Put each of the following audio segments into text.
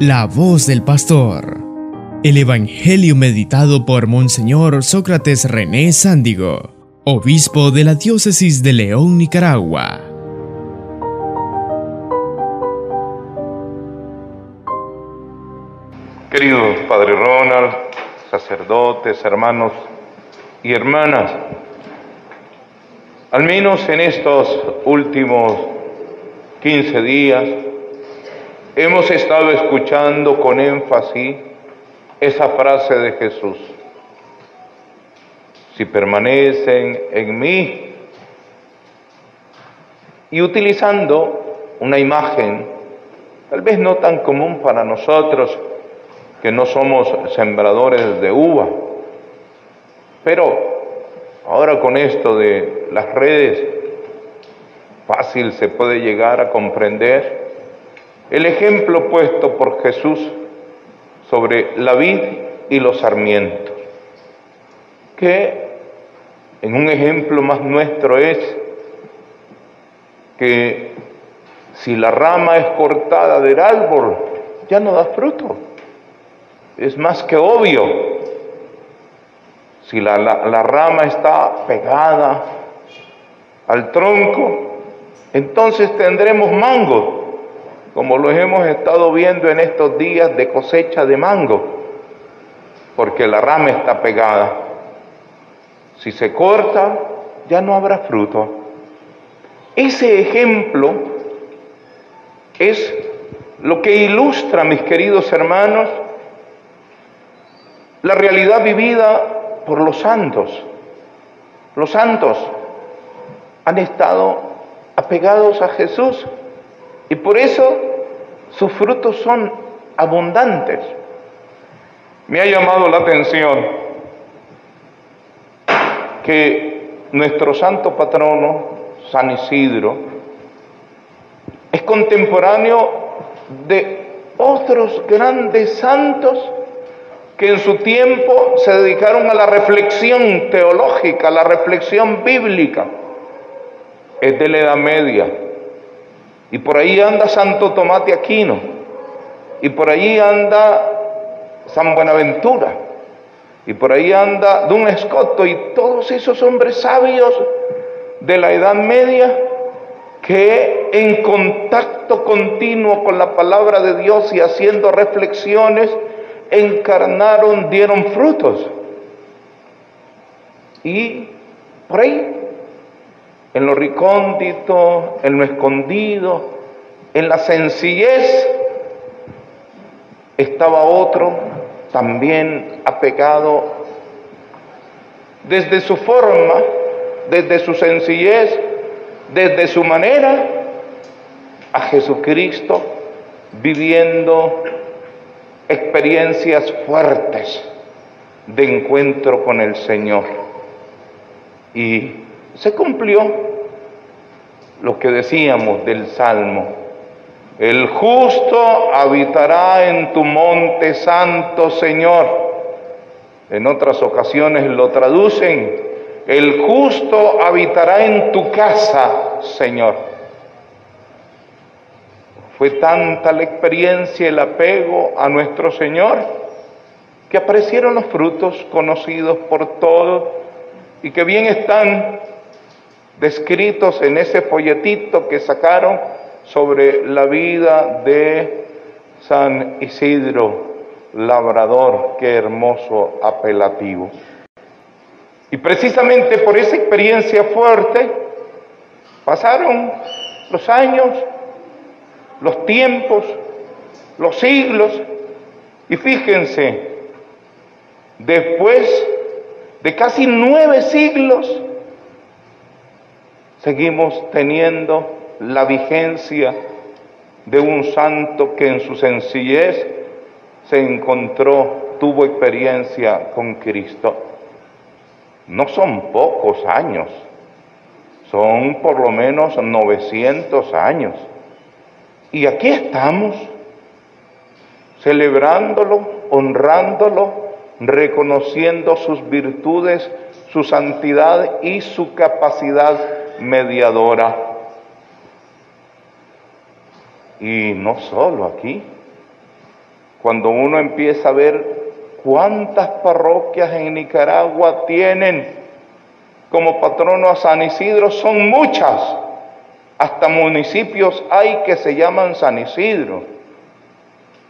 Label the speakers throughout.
Speaker 1: La voz del pastor. El Evangelio meditado por Monseñor Sócrates René Sándigo, obispo de la diócesis de León, Nicaragua.
Speaker 2: Queridos Padre Ronald, sacerdotes, hermanos y hermanas, al menos en estos últimos 15 días, hemos estado escuchando con énfasis esa frase de Jesús. Si permanecen en mí y utilizando una imagen, tal vez no tan común para nosotros, que no somos sembradores de uva, pero ahora con esto de las redes, fácil se puede llegar a comprender el ejemplo puesto por Jesús sobre la vid y los sarmientos, que en un ejemplo más nuestro es que si la rama es cortada del árbol, ya no da fruto. Es más que obvio. Si la, rama está pegada al tronco, entonces tendremos mango como lo hemos estado viendo en estos días de cosecha de mango, porque la rama está pegada. Si se corta, ya no habrá fruto. Ese ejemplo es lo que ilustra, mis queridos hermanos, la realidad vivida por los santos. Los santos han estado apegados a Jesús y por eso sus frutos son abundantes. Me ha llamado la atención que nuestro santo patrono, San Isidro, es contemporáneo de otros grandes santos que en su tiempo se dedicaron a la reflexión teológica, a la reflexión bíblica. Es de la Edad Media y por ahí anda Santo Tomás de Aquino. Y por ahí anda San Buenaventura. Y por ahí anda Don Escoto y todos esos hombres sabios de la Edad Media que en contacto continuo con la palabra de Dios y haciendo reflexiones, encarnaron, dieron frutos. Y por ahí en lo recóndito, en lo escondido, en la sencillez, estaba otro también apegado desde su forma, desde su sencillez, desde su manera, a Jesucristo, viviendo experiencias fuertes de encuentro con el Señor. Y se cumplió lo que decíamos del Salmo. El justo habitará en tu monte santo, Señor. En otras ocasiones lo traducen, el justo habitará en tu casa, Señor. Fue tanta la experiencia, el apego a nuestro Señor, que aparecieron los frutos conocidos por todos y que bien están descritos en ese folletito que sacaron sobre la vida de San Isidro Labrador, qué hermoso apelativo. Y precisamente por esa experiencia fuerte pasaron los años, los tiempos, los siglos, y fíjense, después de casi nueve siglos, seguimos teniendo la vigencia de un santo que en su sencillez se encontró, tuvo experiencia con Cristo. No son pocos años, son por lo menos 900 años. Y aquí estamos, celebrándolo, honrándolo, reconociendo sus virtudes, su santidad y su capacidad mediadora. Y no solo aquí, cuando uno empieza a ver cuántas parroquias en Nicaragua tienen como patrono a San Isidro, son muchas. Hasta municipios hay que se llaman San Isidro.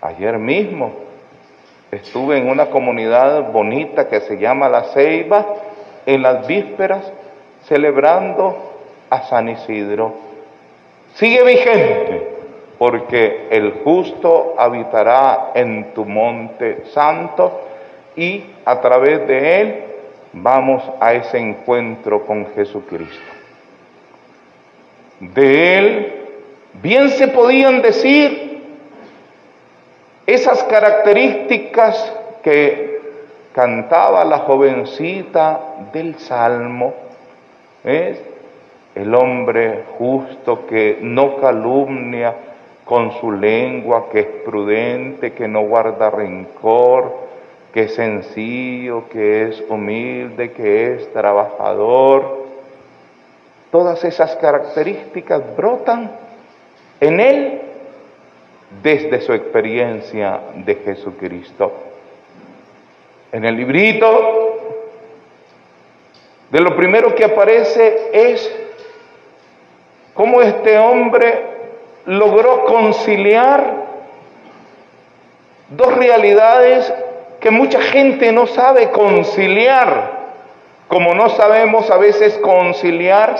Speaker 2: Ayer mismo estuve en una comunidad bonita que se llama La Ceiba, en las vísperas, celebrando a San Isidro. Sigue vigente, porque el justo habitará en tu monte santo y a través de él vamos a ese encuentro con Jesucristo. De él bien se podían decir esas características que cantaba la jovencita del Salmo. es El hombre justo que no calumnia con su lengua, que es prudente, que no guarda rencor, que es sencillo, que es humilde, que es trabajador Todas esas características brotan en él desde su experiencia de Jesucristo. En el librito, de lo primero que aparece es cómo este hombre logró conciliar dos realidades que mucha gente no sabe conciliar, como no sabemos a veces conciliar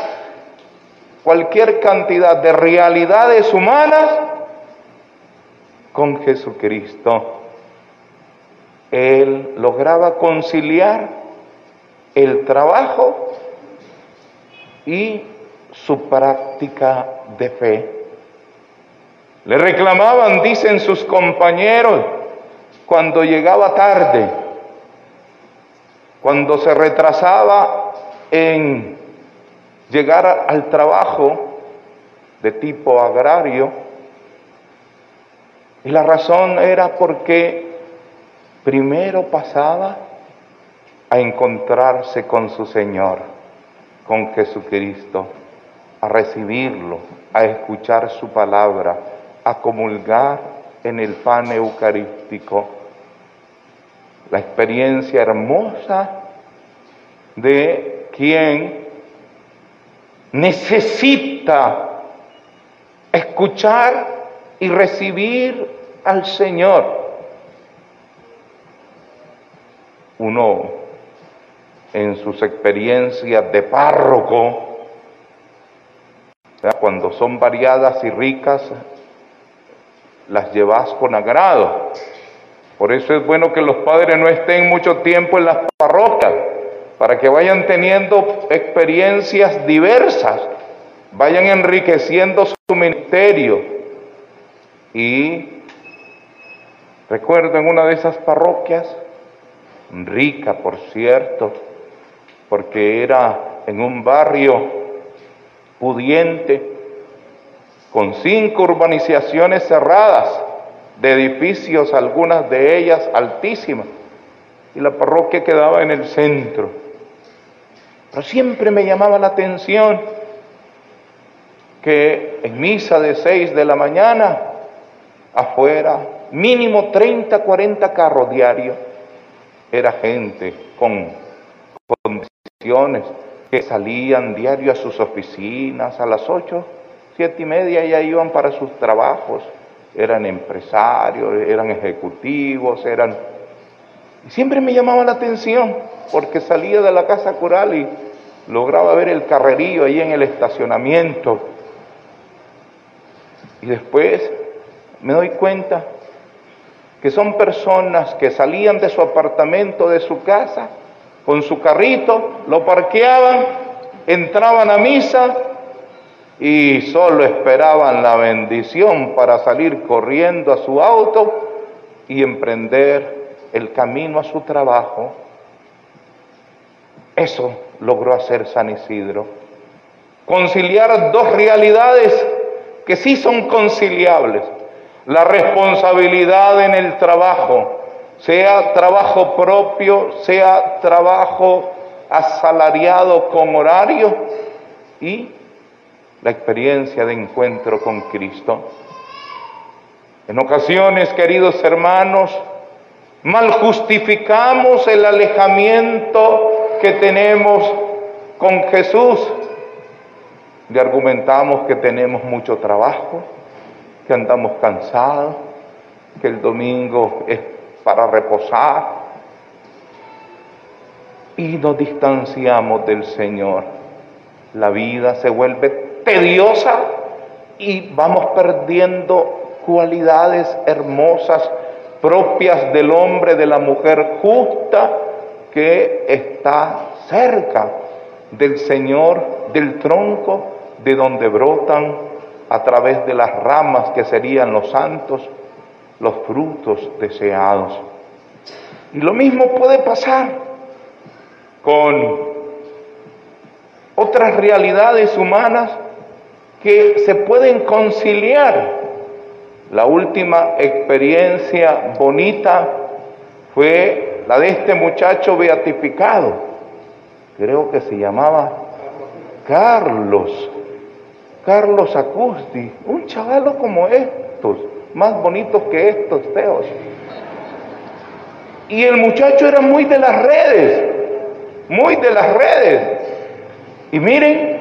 Speaker 2: cualquier cantidad de realidades humanas con Jesucristo. Él lograba conciliar el trabajo y su práctica de fe. Le reclamaban, dicen sus compañeros, cuando llegaba tarde, cuando se retrasaba en llegar al trabajo de tipo agrario. Y la razón era porque primero pasaba a encontrarse con su Señor, con Jesucristo, a recibirlo, a escuchar su palabra, a comulgar en el pan eucarístico. La experiencia hermosa de quien necesita escuchar y recibir al Señor. Uno en sus experiencias de párroco, cuando son variadas y ricas, las llevas con agrado. Por eso es bueno que los padres no estén mucho tiempo en las parroquias para que vayan teniendo experiencias diversas, vayan enriqueciendo su ministerio. Y recuerdo en una de esas parroquias, rica por cierto, porque era en un barrio con cinco urbanizaciones cerradas de edificios, algunas de ellas altísimas, y la parroquia quedaba en el centro. Pero siempre me llamaba la atención que en misa de 6 de la mañana, afuera, mínimo 30, 40 carros diarios, era gente con condiciones salían diario a sus oficinas a las 8, 7 y media ya iban para sus trabajos, eran empresarios, eran ejecutivos, eran... Y siempre me llamaba la atención porque salía de la casa cural y lograba ver el carrerío ahí en el estacionamiento. Y después me doy cuenta que son personas que salían de su apartamento, de su casa, con su carrito, lo parqueaban, entraban a misa y solo esperaban la bendición para salir corriendo a su auto y emprender el camino a su trabajo. Eso logró hacer San Isidro. Conciliar dos realidades que sí son conciliables. La responsabilidad en el trabajo, sea trabajo propio, sea trabajo asalariado con horario y la experiencia de encuentro con Cristo. En ocasiones, queridos hermanos, mal justificamos el alejamiento que tenemos con Jesús. Le argumentamos que tenemos mucho trabajo, que andamos cansados, que el domingo es para reposar. Y nos distanciamos del Señor. La vida se vuelve tediosa y vamos perdiendo cualidades hermosas propias del hombre, de la mujer justa que está cerca del Señor, del tronco de donde brotan a través de las ramas que serían los santos, los frutos deseados. Y lo mismo puede pasar con otras realidades humanas que se pueden conciliar. La última experiencia bonita fue la de este muchacho beatificado, creo que se llamaba Carlos, Carlos Acusti, un chavalo como estos, más bonitos que estos feos. Y el muchacho era muy de las redes, muy de las redes. Y miren,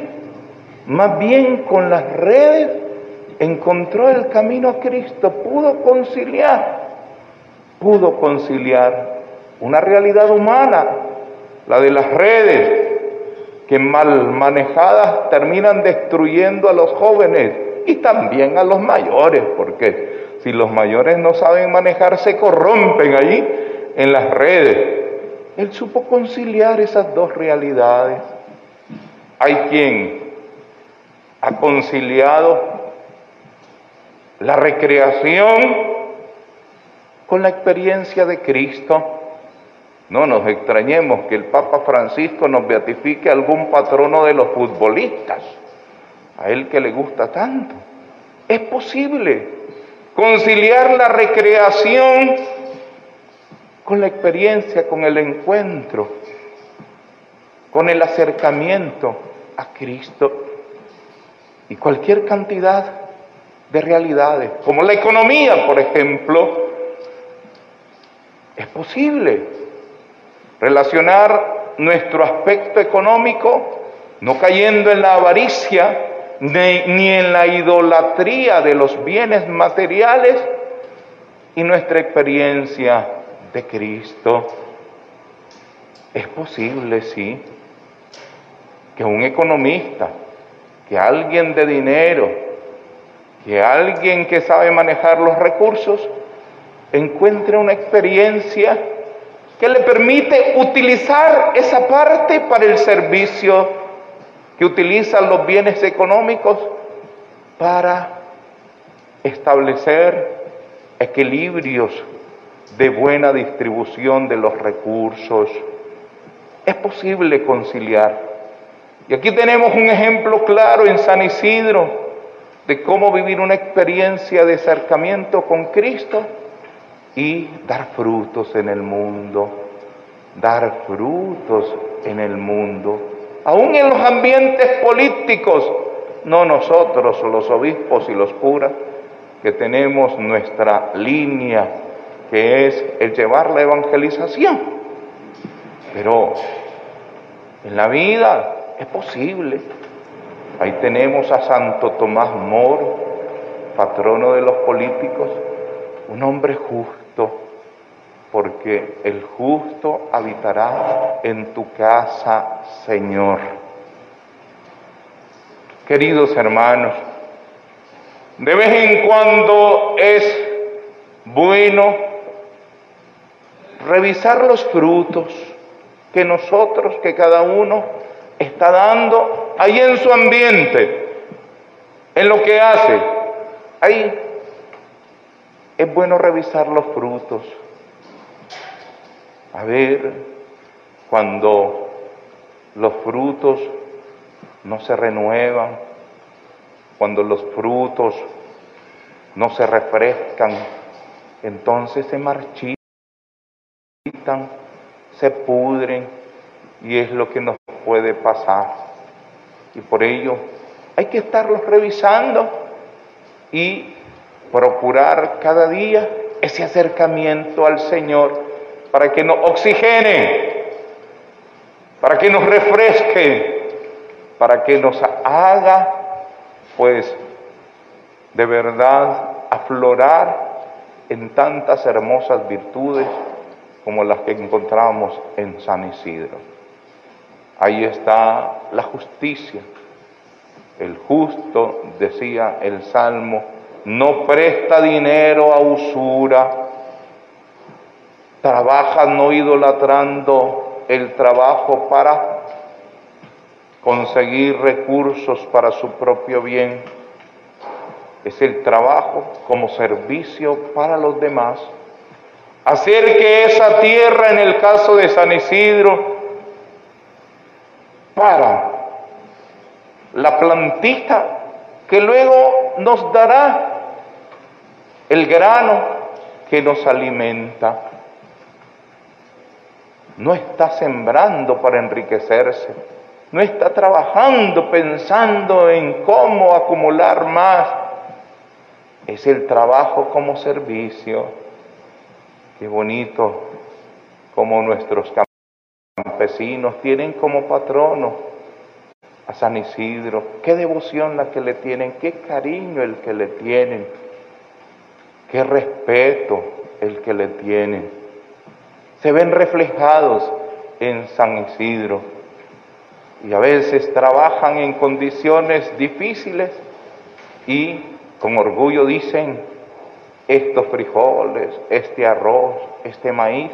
Speaker 2: más bien con las redes encontró el camino a Cristo, pudo conciliar, pudo conciliar una realidad humana, la de las redes, que mal manejadas terminan destruyendo a los jóvenes y también a los mayores, porque si los mayores no saben manejar, se corrompen allí en las redes. Él supo conciliar esas dos realidades. Hay quien ha conciliado la recreación con la experiencia de Cristo. No nos extrañemos que el Papa Francisco nos beatifique algún patrono de los futbolistas, a él que le gusta tanto. Es posible conciliar la recreación con la experiencia, con el encuentro, con el acercamiento a Cristo. Y cualquier cantidad de realidades, como la economía, por ejemplo, es posible relacionar nuestro aspecto económico, no cayendo en la avaricia ni, en la idolatría de los bienes materiales y nuestra experiencia de Cristo. Es posible, sí, que un economista, que alguien de dinero, que alguien que sabe manejar los recursos, encuentre una experiencia que le permite utilizar esa parte para el servicio que utilizan los bienes económicos para establecer equilibrios de buena distribución de los recursos. Es posible conciliar. Y aquí tenemos un ejemplo claro en San Isidro de cómo vivir una experiencia de acercamiento con Cristo y dar frutos en el mundo, dar frutos en el mundo, aún en los ambientes políticos, no nosotros los obispos y los curas, que tenemos nuestra línea, que es el llevar la evangelización. Pero en la vida es posible. Ahí tenemos a Santo Tomás Moro, patrono de los políticos, un hombre justo porque el justo habitará en tu casa, Señor. Queridos hermanos, de vez en cuando es bueno revisar los frutos que nosotros, que cada uno está dando ahí en su ambiente, en lo que hace. Ahí es bueno revisar los frutos a ver cuando los frutos no se renuevan, cuando los frutos no se refrescan, entonces se marchitan, se pudren y es lo que nos puede pasar. Y por ello hay que estarlos revisando y procurar cada día ese acercamiento al Señor para que nos oxigene, para que nos refresque, para que nos haga, pues, de verdad aflorar en tantas hermosas virtudes como las que encontramos en San Isidro. Ahí está la justicia. El justo, decía el Salmo, no presta dinero a usura, trabaja no idolatrando el trabajo para conseguir recursos para su propio bien. Es el trabajo como servicio para los demás. Hacer que esa tierra, en el caso de San Isidro, para la plantita que luego nos dará el grano que nos alimenta. No está sembrando para enriquecerse, no está trabajando pensando en cómo acumular más. Es el trabajo como servicio. Qué bonito como nuestros campesinos tienen como patrono a San Isidro. Qué devoción la que le tienen, qué cariño el que le tienen qué respeto el que le tienen. Se ven reflejados en San Isidro y a veces trabajan en condiciones difíciles y con orgullo dicen, estos frijoles, este arroz, este maíz,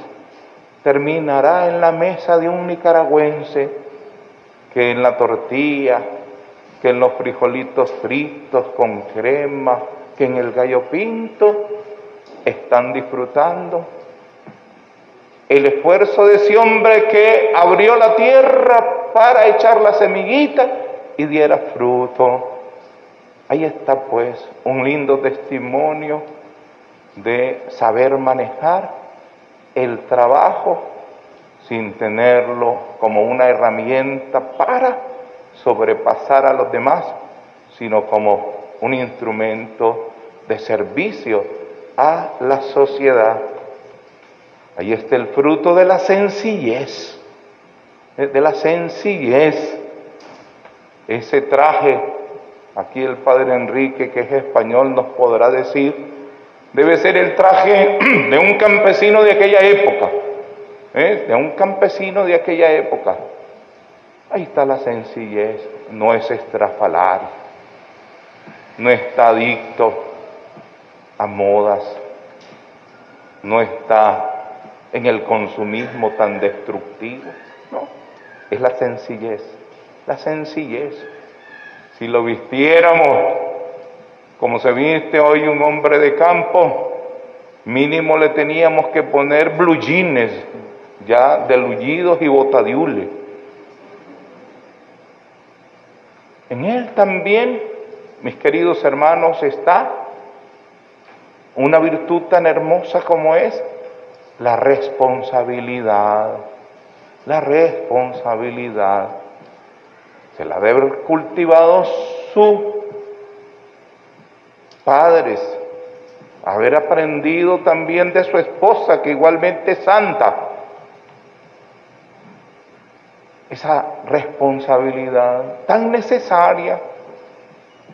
Speaker 2: terminará en la mesa de un nicaragüense que en la tortilla, que en los frijolitos fritos con crema, que en el gallo pinto están disfrutando. El esfuerzo de ese hombre que abrió la tierra para echar la semillita y diera fruto. Ahí está pues un lindo testimonio de saber manejar el trabajo sin tenerlo como una herramienta para sobrepasar a los demás, sino como un instrumento de servicio a la sociedad. Ahí está el fruto de la sencillez, de la sencillez. Ese traje, aquí el padre Enrique, que es español, nos podrá decir, debe ser el traje de un campesino de aquella época, ¿eh? de un campesino de aquella época. Ahí está la sencillez, no es estrafalario, no está adicto a modas, no está en el consumismo tan destructivo, no, es la sencillez, la sencillez. Si lo vistiéramos como se viste hoy un hombre de campo, mínimo le teníamos que poner blue jeans ya delullidos y botadiules. En él también, mis queridos hermanos, está una virtud tan hermosa como es la responsabilidad. La responsabilidad. Se la debe haber cultivado sus padres, haber aprendido también de su esposa, que igualmente es santa. Esa responsabilidad tan necesaria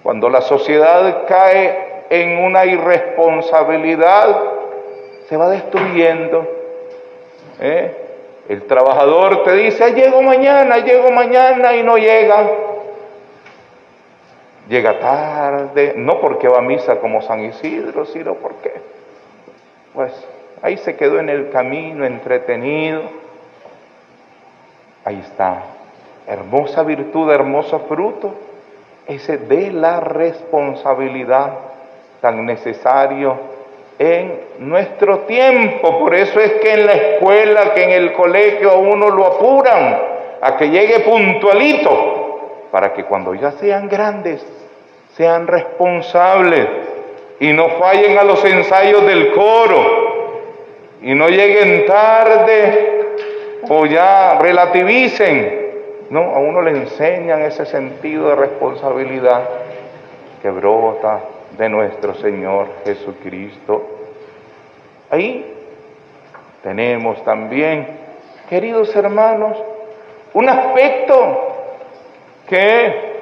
Speaker 2: cuando la sociedad cae en una irresponsabilidad, se va destruyendo. ¿eh? El trabajador te dice, llego mañana, llego mañana y no llega. Llega tarde, no porque va a misa como San Isidro, sino porque, pues, ahí se quedó en el camino entretenido. Ahí está, hermosa virtud, hermoso fruto, ese de la responsabilidad tan necesario en nuestro tiempo. Por eso es que en la escuela, que en el colegio a uno lo apuran a que llegue puntualito, para que cuando ya sean grandes, sean responsables y no fallen a los ensayos del coro y no lleguen tarde o ya relativicen. No, a uno le enseñan ese sentido de responsabilidad que brota de nuestro Señor Jesucristo. Ahí tenemos también, queridos hermanos, un aspecto que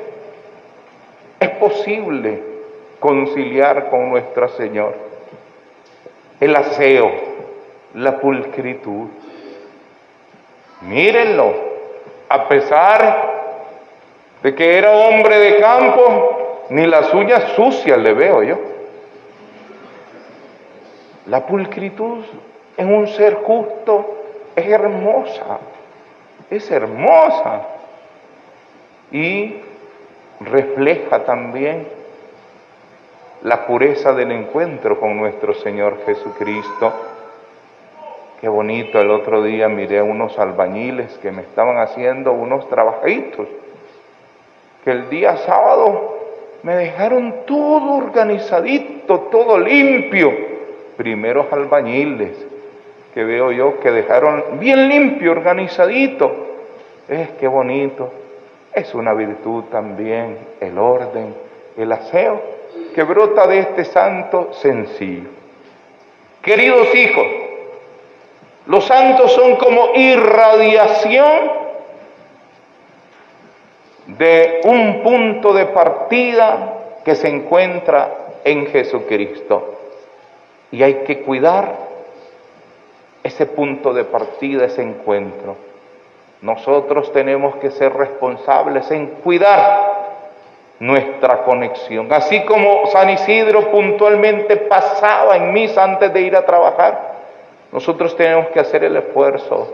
Speaker 2: es posible conciliar con nuestro Señor. El aseo, la pulcritud. Mírenlo, a pesar de que era hombre de campo, ni las uñas sucias le veo yo. La pulcritud en un ser justo es hermosa, es hermosa y refleja también la pureza del encuentro con nuestro Señor Jesucristo. Qué bonito, el otro día miré a unos albañiles que me estaban haciendo unos trabajitos, que el día sábado me dejaron todo organizadito, todo limpio. Primeros albañiles que veo yo que dejaron bien limpio, organizadito. Es que bonito. Es una virtud también el orden, el aseo que brota de este santo sencillo. Queridos hijos, los santos son como irradiación de un punto de partida que se encuentra en Jesucristo. Y hay que cuidar ese punto de partida, ese encuentro. Nosotros tenemos que ser responsables en cuidar nuestra conexión. Así como San Isidro puntualmente pasaba en misa antes de ir a trabajar, nosotros tenemos que hacer el esfuerzo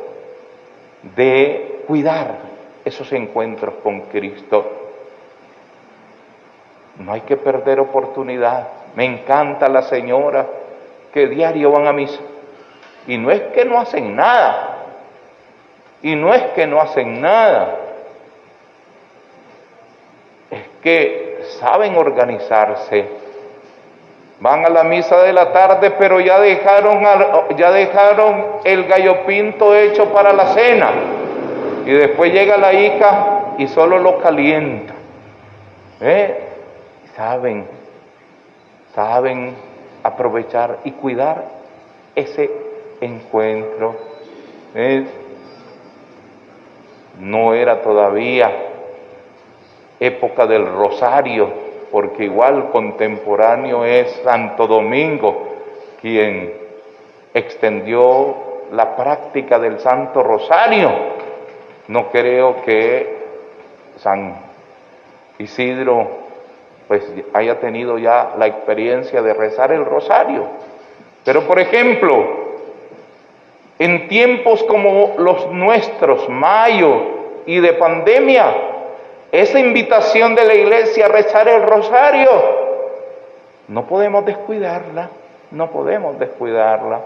Speaker 2: de cuidar esos encuentros con Cristo. No hay que perder oportunidad. Me encanta la señora que diario van a misa. Y no es que no hacen nada. Y no es que no hacen nada que saben organizarse. Van a la misa de la tarde, pero ya dejaron, ya dejaron el gallo pinto hecho para la cena. Y después llega la hija y solo lo calienta. ¿Eh? Saben, saben aprovechar y cuidar ese encuentro. ¿Eh? No era todavía época del rosario, porque igual contemporáneo es Santo Domingo quien extendió la práctica del Santo Rosario. No creo que San Isidro pues haya tenido ya la experiencia de rezar el rosario. Pero por ejemplo, en tiempos como los nuestros, mayo y de pandemia, esa invitación de la iglesia a rezar el rosario, no podemos descuidarla, no podemos descuidarla.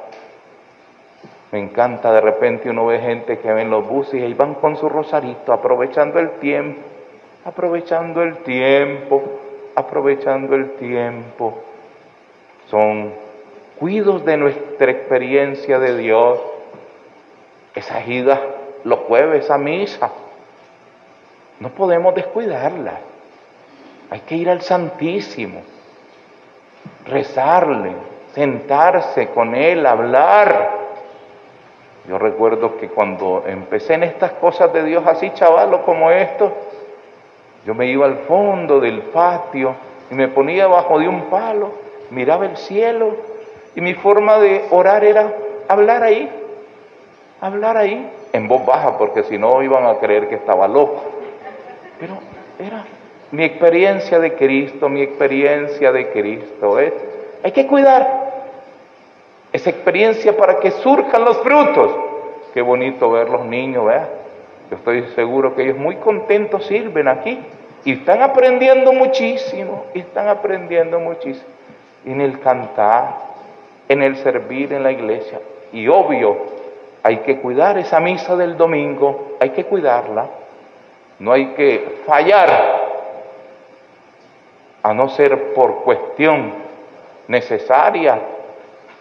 Speaker 2: Me encanta de repente uno ve gente que ven los buses y van con su rosarito, aprovechando el tiempo, aprovechando el tiempo, aprovechando el tiempo. Son cuidos de nuestra experiencia de Dios. Esa ida los jueves a misa, no podemos descuidarla. Hay que ir al Santísimo, rezarle, sentarse con Él, hablar. Yo recuerdo que cuando empecé en estas cosas de Dios así, chavalo, como esto, yo me iba al fondo del patio y me ponía bajo de un palo, miraba el cielo y mi forma de orar era hablar ahí, hablar ahí, en voz baja, porque si no iban a creer que estaba loco. Pero era mi experiencia de Cristo, mi experiencia de Cristo. ¿eh? Hay que cuidar esa experiencia para que surjan los frutos. Qué bonito ver los niños, ¿verdad? Yo estoy seguro que ellos muy contentos sirven aquí y están aprendiendo muchísimo, y están aprendiendo muchísimo en el cantar, en el servir en la iglesia. Y obvio, hay que cuidar esa misa del domingo, hay que cuidarla. No hay que fallar, a no ser por cuestión necesaria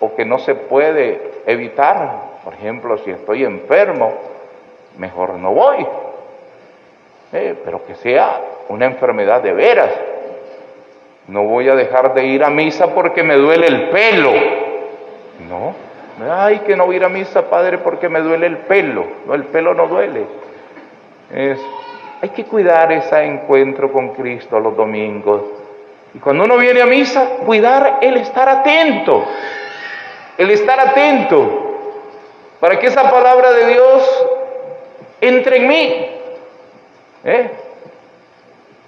Speaker 2: o que no se puede evitar. Por ejemplo, si estoy enfermo, mejor no voy. Eh, pero que sea una enfermedad de veras. No voy a dejar de ir a misa porque me duele el pelo. No. Ay, que no voy a ir a misa, padre, porque me duele el pelo. No, el pelo no duele. Es, hay que cuidar ese encuentro con Cristo los domingos. Y cuando uno viene a misa, cuidar el estar atento. El estar atento. Para que esa palabra de Dios entre en mí. ¿Eh?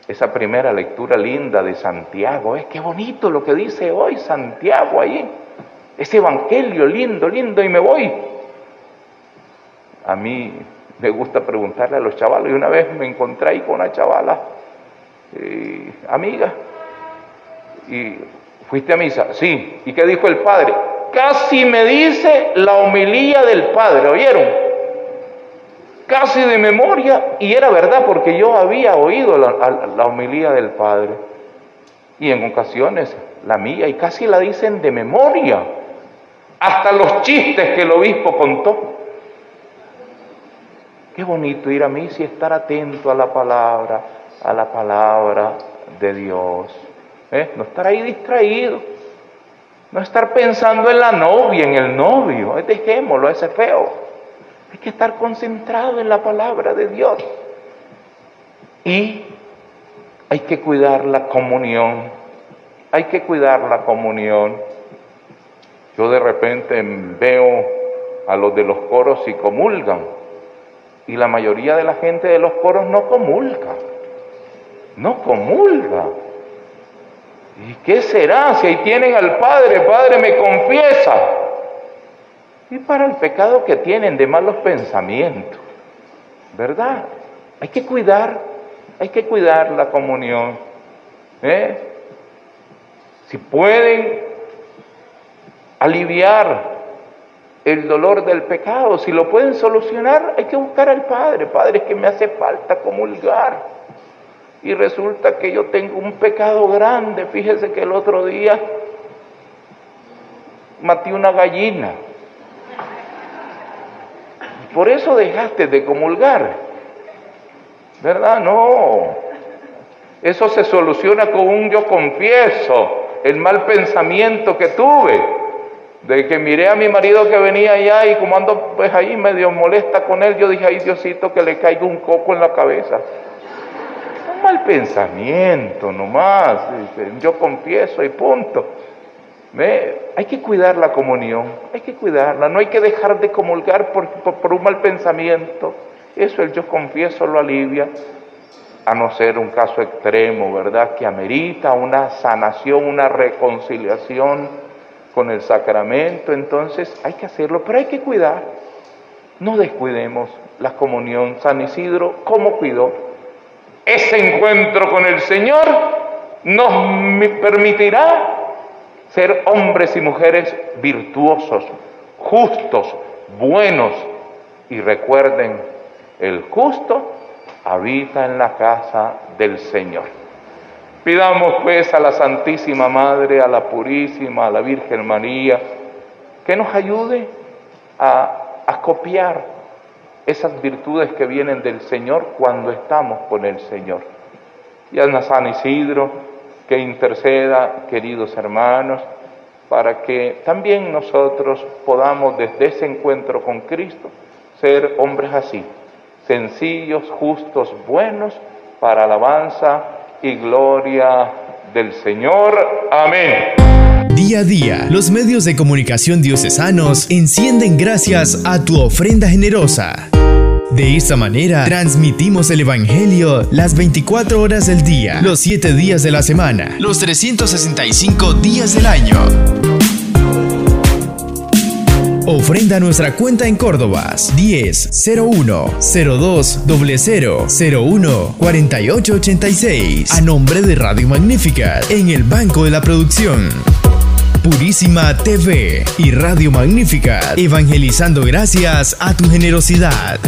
Speaker 2: Esa primera lectura linda de Santiago, es ¿eh? qué bonito lo que dice hoy Santiago ahí. Ese evangelio lindo, lindo, y me voy. A mí me gusta preguntarle a los chavalos, y una vez me encontré ahí con una chavala, eh, amiga, y fuiste a misa, sí, ¿y qué dijo el padre? Casi me dice la homilía del padre, ¿oyeron? casi de memoria, y era verdad porque yo había oído la, homilía del Padre, y en ocasiones la mía, y casi la dicen de memoria, hasta los chistes que el obispo contó. Qué bonito ir a misa y estar atento a la palabra, a la palabra de Dios. ¿eh? No estar ahí distraído, no estar pensando en la novia, en el novio, dejémoslo, ese feo. Hay que estar concentrado en la palabra de Dios. Y hay que cuidar la comunión. Hay que cuidar la comunión. Yo de repente veo a los de los coros y comulgan. Y la mayoría de la gente de los coros no comulga. No comulga. ¿Y qué será si ahí tienen al Padre? Padre me confiesa y para el pecado que tienen de malos pensamientos. ¿Verdad? Hay que cuidar, hay que cuidar la comunión. ¿eh? Si pueden aliviar el dolor del pecado, si lo pueden solucionar, hay que buscar al Padre. Padre, es que me hace falta comulgar. Y resulta que yo tengo un pecado grande. Fíjese que el otro día maté una gallina. Por eso dejaste de comulgar. ¿Verdad? No. Eso se soluciona con un yo confieso, el mal pensamiento que tuve, de que miré a mi marido que venía allá y como ando pues ahí medio molesta con él, yo dije, ay Diosito, que le caiga un coco en la cabeza. Mal pensamiento nomás, yo confieso y punto. Hay que cuidar la comunión, hay que cuidarla, no hay que dejar de comulgar por, por, un mal pensamiento. Eso el yo confieso lo alivia, a no ser un caso extremo, ¿verdad? Que amerita una sanación, una reconciliación con el sacramento, entonces hay que hacerlo, pero hay que cuidar. No descuidemos la comunión. San Isidro, ¿cómo cuidó? Ese encuentro con el Señor nos permitirá ser hombres y mujeres virtuosos, justos, buenos. Y recuerden, el justo habita en la casa del Señor. Pidamos pues a la Santísima Madre, a la Purísima, a la Virgen María, que nos ayude a, a copiar esas virtudes que vienen del Señor cuando estamos con el Señor. Y a San Isidro, que interceda, queridos hermanos, para que también nosotros podamos desde ese encuentro con Cristo ser hombres así, sencillos, justos, buenos, para alabanza y gloria del Señor. Amén.
Speaker 1: Día a día, los medios de comunicación diocesanos encienden gracias a tu ofrenda generosa. De esta manera, transmitimos el Evangelio las 24 horas del día, los 7 días de la semana, los 365 días del año. Ofrenda nuestra cuenta en Córdoba 10 01 02 00 01 48 86 a nombre de Radio Magnífica en el Banco de la Producción. Purísima TV y Radio Magnífica, evangelizando gracias a tu generosidad.